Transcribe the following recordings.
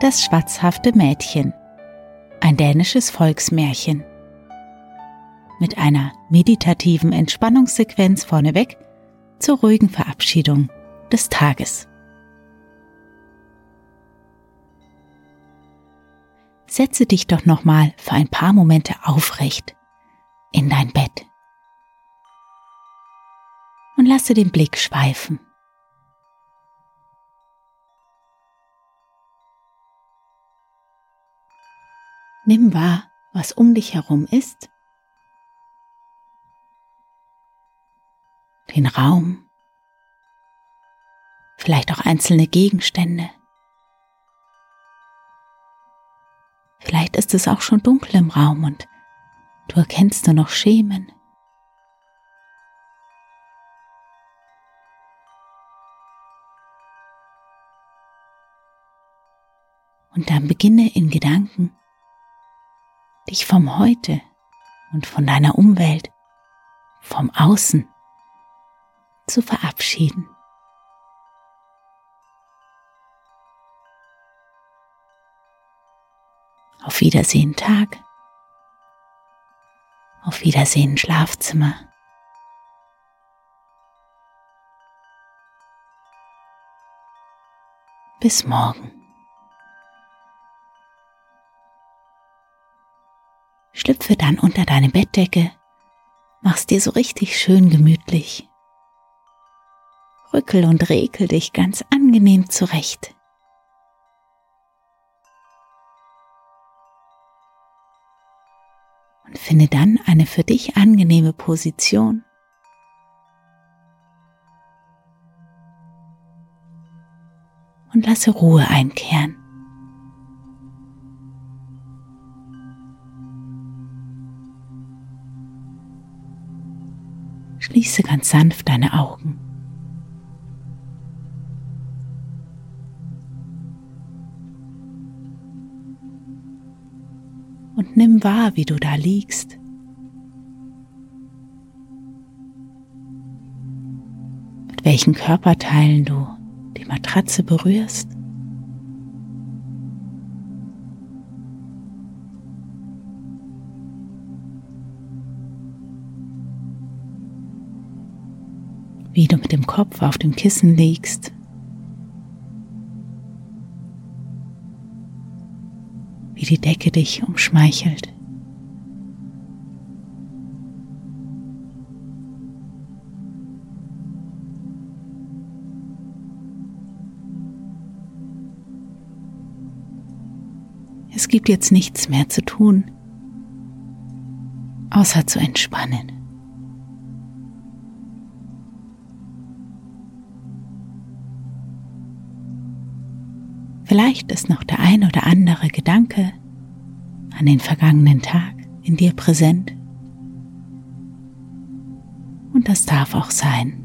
Das schwatzhafte Mädchen. Ein dänisches Volksmärchen. Mit einer meditativen Entspannungssequenz vorneweg zur ruhigen Verabschiedung des Tages. Setze dich doch nochmal für ein paar Momente aufrecht in dein Bett und lasse den Blick schweifen. Nimm wahr, was um dich herum ist. Den Raum. Vielleicht auch einzelne Gegenstände. Vielleicht ist es auch schon dunkel im Raum und du erkennst nur noch Schemen. Und dann beginne in Gedanken dich vom Heute und von deiner Umwelt, vom Außen zu verabschieden. Auf Wiedersehen Tag. Auf Wiedersehen Schlafzimmer. Bis morgen. Schlüpfe dann unter deine Bettdecke, mach's dir so richtig schön gemütlich. Rückel und rekel dich ganz angenehm zurecht. Und finde dann eine für dich angenehme Position. Und lasse Ruhe einkehren. Schließe ganz sanft deine Augen. Und nimm wahr, wie du da liegst. Mit welchen Körperteilen du die Matratze berührst. Mit dem Kopf auf dem Kissen liegst. Wie die Decke dich umschmeichelt. Es gibt jetzt nichts mehr zu tun, außer zu entspannen. Vielleicht ist noch der ein oder andere Gedanke an den vergangenen Tag in dir präsent. Und das darf auch sein.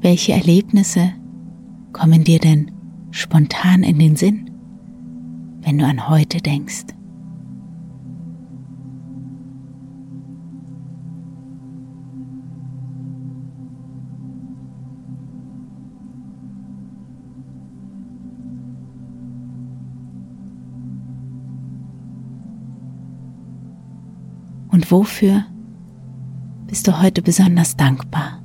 Welche Erlebnisse kommen dir denn spontan in den Sinn, wenn du an heute denkst? Wofür bist du heute besonders dankbar?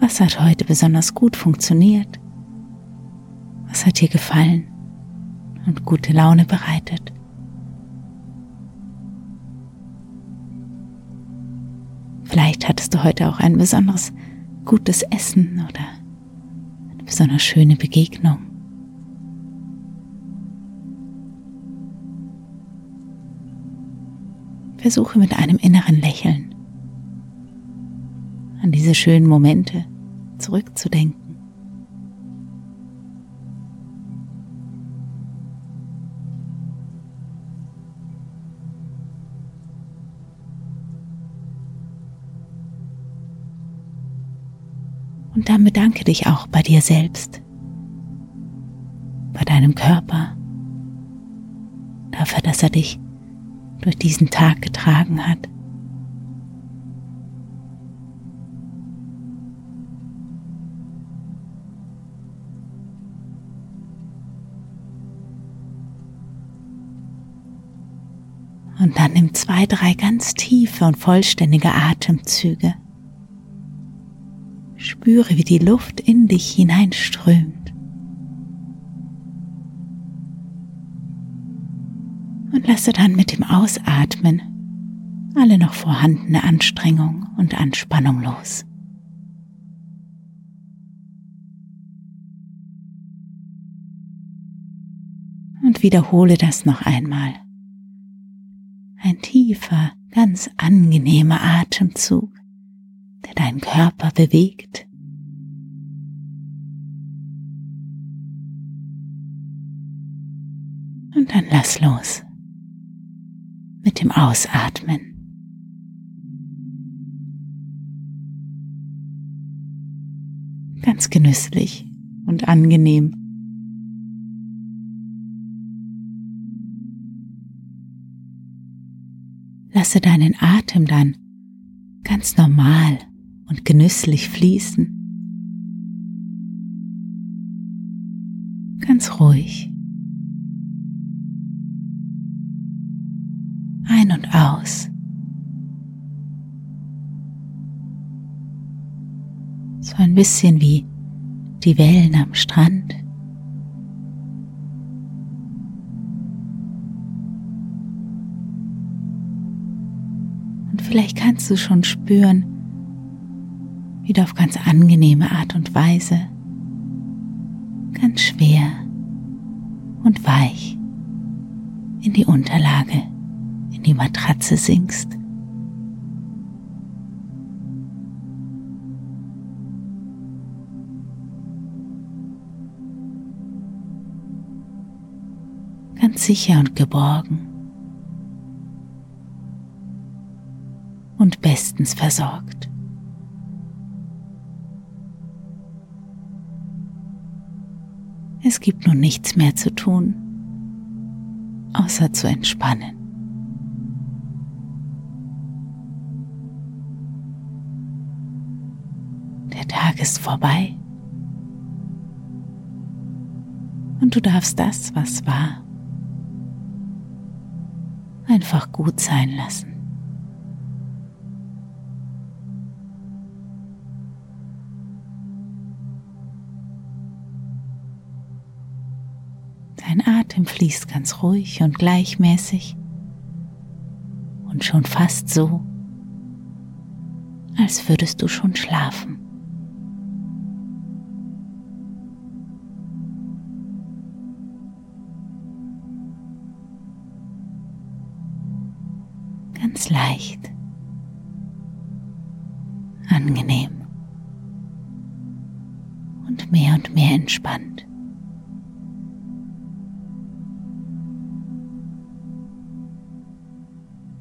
Was hat heute besonders gut funktioniert? Was hat dir gefallen und gute Laune bereitet? Vielleicht du heute auch ein besonders gutes Essen oder eine besonders schöne Begegnung. Versuche mit einem inneren Lächeln an diese schönen Momente zurückzudenken. Und dann bedanke dich auch bei dir selbst, bei deinem Körper, dafür, dass er dich durch diesen Tag getragen hat. Und dann nimm zwei, drei ganz tiefe und vollständige Atemzüge. Spüre, wie die Luft in dich hineinströmt. Und lasse dann mit dem Ausatmen alle noch vorhandene Anstrengung und Anspannung los. Und wiederhole das noch einmal. Ein tiefer, ganz angenehmer Atemzug der deinen Körper bewegt. Und dann lass los mit dem Ausatmen. Ganz genüsslich und angenehm. Lasse deinen Atem dann ganz normal und genüsslich fließen. Ganz ruhig. Ein bisschen wie die Wellen am Strand. Und vielleicht kannst du schon spüren, wieder auf ganz angenehme Art und Weise, ganz schwer und weich in die Unterlage, in die Matratze sinkst. Ganz sicher und geborgen und bestens versorgt. Es gibt nun nichts mehr zu tun, außer zu entspannen. Der Tag ist vorbei und du darfst das, was war, einfach gut sein lassen. Dein Atem fließt ganz ruhig und gleichmäßig und schon fast so, als würdest du schon schlafen. Ganz leicht, angenehm. Und mehr und mehr entspannt.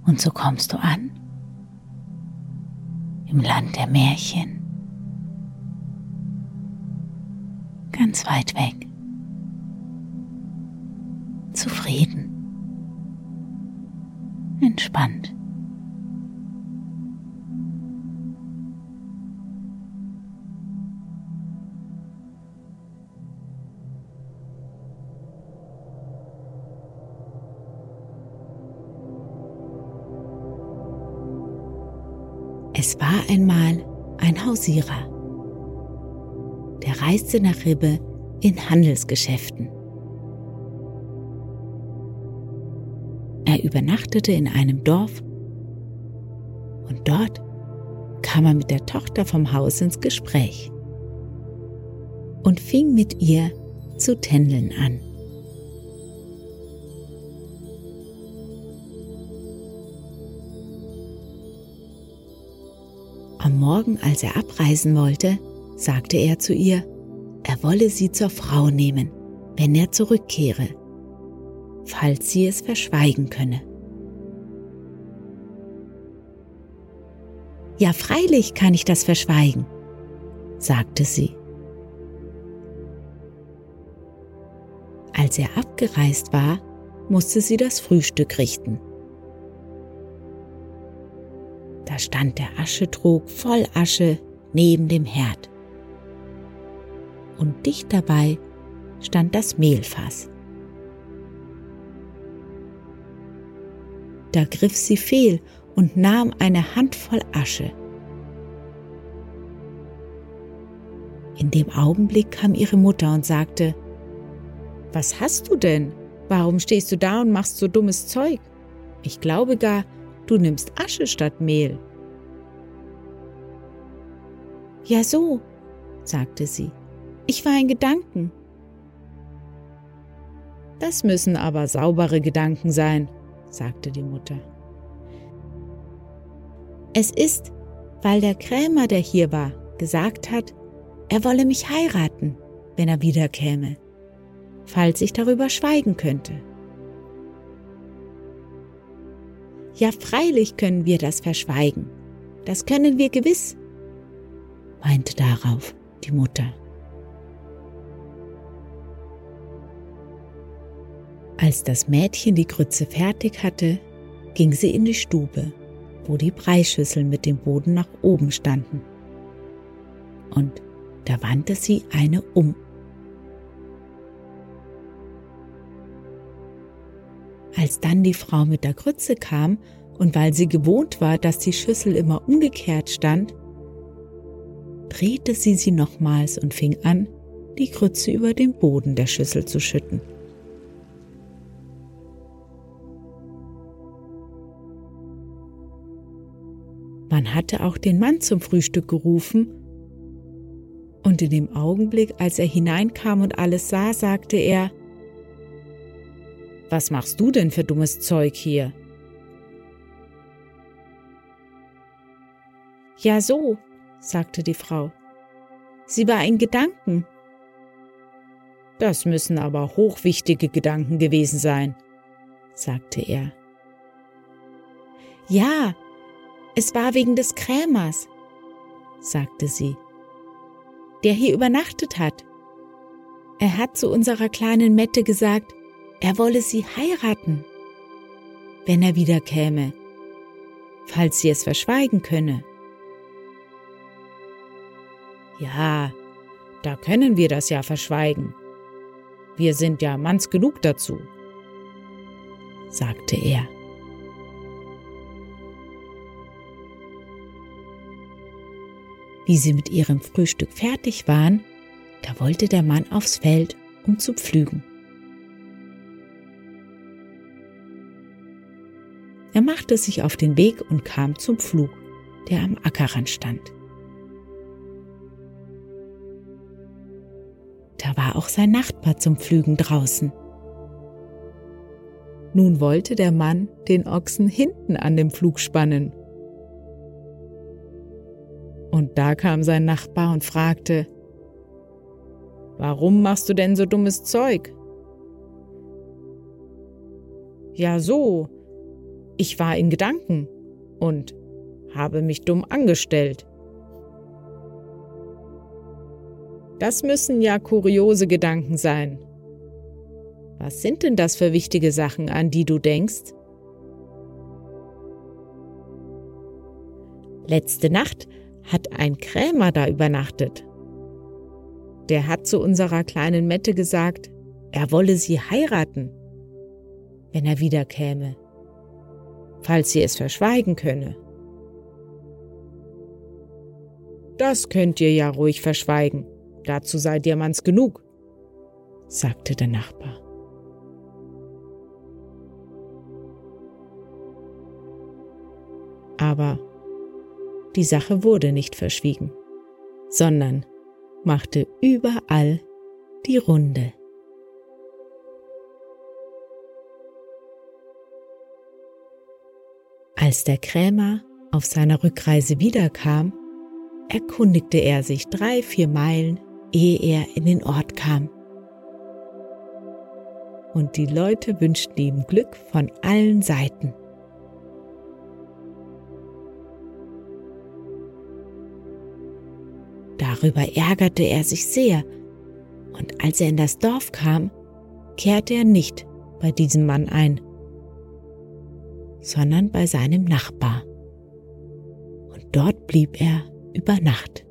Und so kommst du an. Im Land der Märchen, ganz weit weg, zufrieden, entspannt Es war einmal ein Hausierer. Der reiste nach Ribbe in Handelsgeschäften. Er übernachtete in einem Dorf und dort kam er mit der Tochter vom Haus ins Gespräch und fing mit ihr zu tändeln an. Am Morgen, als er abreisen wollte, sagte er zu ihr, er wolle sie zur Frau nehmen, wenn er zurückkehre, falls sie es verschweigen könne. Ja, freilich kann ich das verschweigen, sagte sie. Als er abgereist war, musste sie das Frühstück richten. Stand der Aschetrog voll Asche neben dem Herd. Und dicht dabei stand das Mehlfass. Da griff sie fehl und nahm eine Handvoll Asche. In dem Augenblick kam ihre Mutter und sagte, Was hast du denn? Warum stehst du da und machst so dummes Zeug? Ich glaube gar, Du nimmst Asche statt Mehl. Ja so, sagte sie. Ich war in Gedanken. Das müssen aber saubere Gedanken sein, sagte die Mutter. Es ist, weil der Krämer, der hier war, gesagt hat, er wolle mich heiraten, wenn er wiederkäme, falls ich darüber schweigen könnte. Ja, freilich können wir das verschweigen. Das können wir gewiss, meinte darauf die Mutter. Als das Mädchen die Grütze fertig hatte, ging sie in die Stube, wo die Breischüsseln mit dem Boden nach oben standen. Und da wandte sie eine um Als dann die Frau mit der Grütze kam und weil sie gewohnt war, dass die Schüssel immer umgekehrt stand, drehte sie sie nochmals und fing an, die Grütze über den Boden der Schüssel zu schütten. Man hatte auch den Mann zum Frühstück gerufen, und in dem Augenblick, als er hineinkam und alles sah, sagte er, was machst du denn für dummes Zeug hier? Ja so, sagte die Frau. Sie war in Gedanken. Das müssen aber hochwichtige Gedanken gewesen sein, sagte er. Ja, es war wegen des Krämers, sagte sie, der hier übernachtet hat. Er hat zu unserer kleinen Mette gesagt, er wolle sie heiraten, wenn er wieder käme, falls sie es verschweigen könne. Ja, da können wir das ja verschweigen. Wir sind ja manns genug dazu, sagte er. Wie sie mit ihrem Frühstück fertig waren, da wollte der Mann aufs Feld, um zu pflügen. Er machte sich auf den Weg und kam zum Pflug, der am Ackerrand stand. Da war auch sein Nachbar zum Pflügen draußen. Nun wollte der Mann den Ochsen hinten an dem Pflug spannen. Und da kam sein Nachbar und fragte, Warum machst du denn so dummes Zeug? Ja so, ich war in Gedanken und habe mich dumm angestellt. Das müssen ja kuriose Gedanken sein. Was sind denn das für wichtige Sachen, an die du denkst? Letzte Nacht hat ein Krämer da übernachtet. Der hat zu unserer kleinen Mette gesagt, er wolle sie heiraten, wenn er wiederkäme falls sie es verschweigen könne. Das könnt ihr ja ruhig verschweigen. Dazu seid ihr Manns genug, sagte der Nachbar. Aber die Sache wurde nicht verschwiegen, sondern machte überall die Runde. Als der Krämer auf seiner Rückreise wiederkam, erkundigte er sich drei, vier Meilen, ehe er in den Ort kam. Und die Leute wünschten ihm Glück von allen Seiten. Darüber ärgerte er sich sehr, und als er in das Dorf kam, kehrte er nicht bei diesem Mann ein, sondern bei seinem Nachbar. Und dort blieb er über Nacht.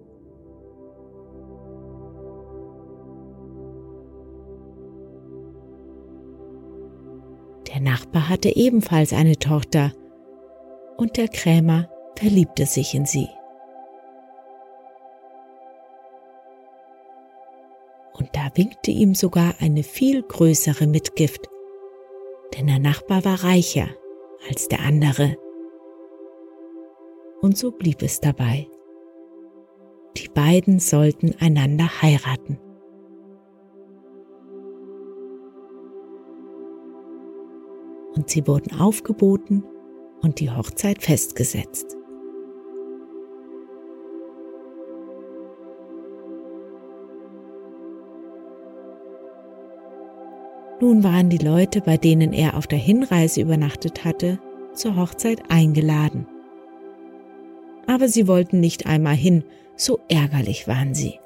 Der Nachbar hatte ebenfalls eine Tochter und der Krämer verliebte sich in sie. Und da winkte ihm sogar eine viel größere Mitgift, denn der Nachbar war reicher als der andere. Und so blieb es dabei. Die beiden sollten einander heiraten. Und sie wurden aufgeboten und die Hochzeit festgesetzt. Nun waren die Leute, bei denen er auf der Hinreise übernachtet hatte, zur Hochzeit eingeladen. Aber sie wollten nicht einmal hin, so ärgerlich waren sie.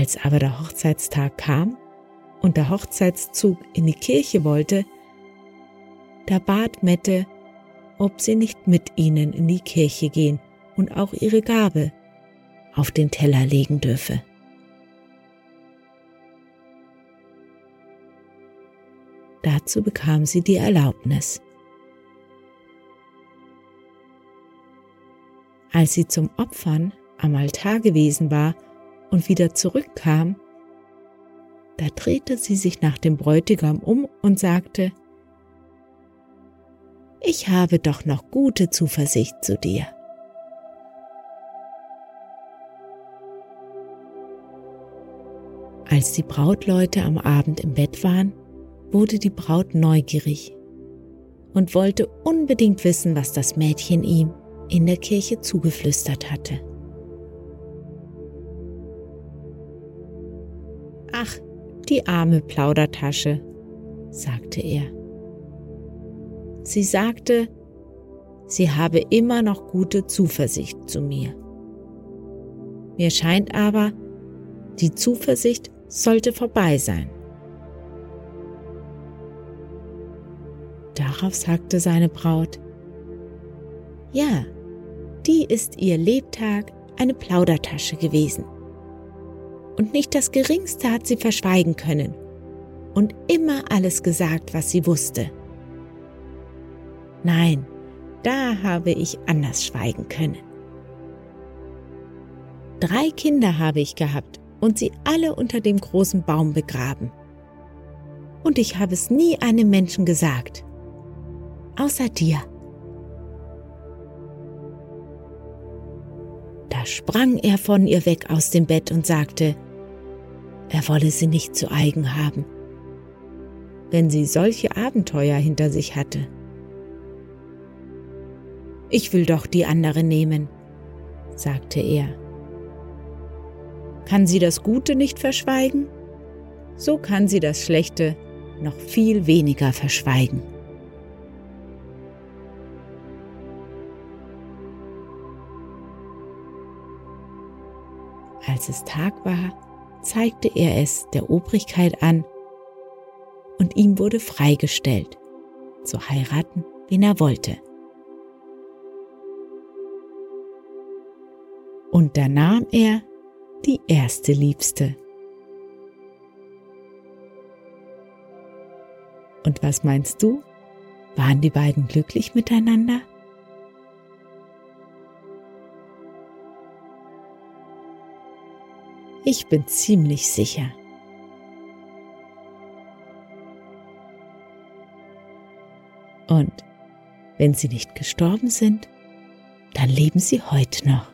Als aber der Hochzeitstag kam und der Hochzeitszug in die Kirche wollte, da bat Mette, ob sie nicht mit ihnen in die Kirche gehen und auch ihre Gabe auf den Teller legen dürfe. Dazu bekam sie die Erlaubnis. Als sie zum Opfern am Altar gewesen war und wieder zurückkam, da drehte sie sich nach dem Bräutigam um und sagte, Ich habe doch noch gute Zuversicht zu dir. Als die Brautleute am Abend im Bett waren, wurde die Braut neugierig und wollte unbedingt wissen, was das Mädchen ihm in der Kirche zugeflüstert hatte. Die arme Plaudertasche, sagte er. Sie sagte, sie habe immer noch gute Zuversicht zu mir. Mir scheint aber, die Zuversicht sollte vorbei sein. Darauf sagte seine Braut, Ja, die ist ihr Lebtag eine Plaudertasche gewesen. Und nicht das Geringste hat sie verschweigen können und immer alles gesagt, was sie wusste. Nein, da habe ich anders schweigen können. Drei Kinder habe ich gehabt und sie alle unter dem großen Baum begraben. Und ich habe es nie einem Menschen gesagt, außer dir. Da sprang er von ihr weg aus dem Bett und sagte, er wolle sie nicht zu eigen haben, wenn sie solche Abenteuer hinter sich hatte. Ich will doch die andere nehmen, sagte er. Kann sie das Gute nicht verschweigen? So kann sie das Schlechte noch viel weniger verschweigen. Als es Tag war, zeigte er es der Obrigkeit an und ihm wurde freigestellt, zu heiraten, wen er wollte. Und da nahm er die erste Liebste. Und was meinst du? Waren die beiden glücklich miteinander? Ich bin ziemlich sicher. Und wenn sie nicht gestorben sind, dann leben sie heute noch.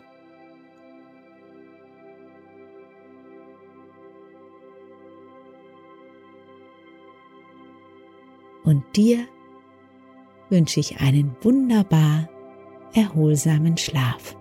Und dir wünsche ich einen wunderbar erholsamen Schlaf.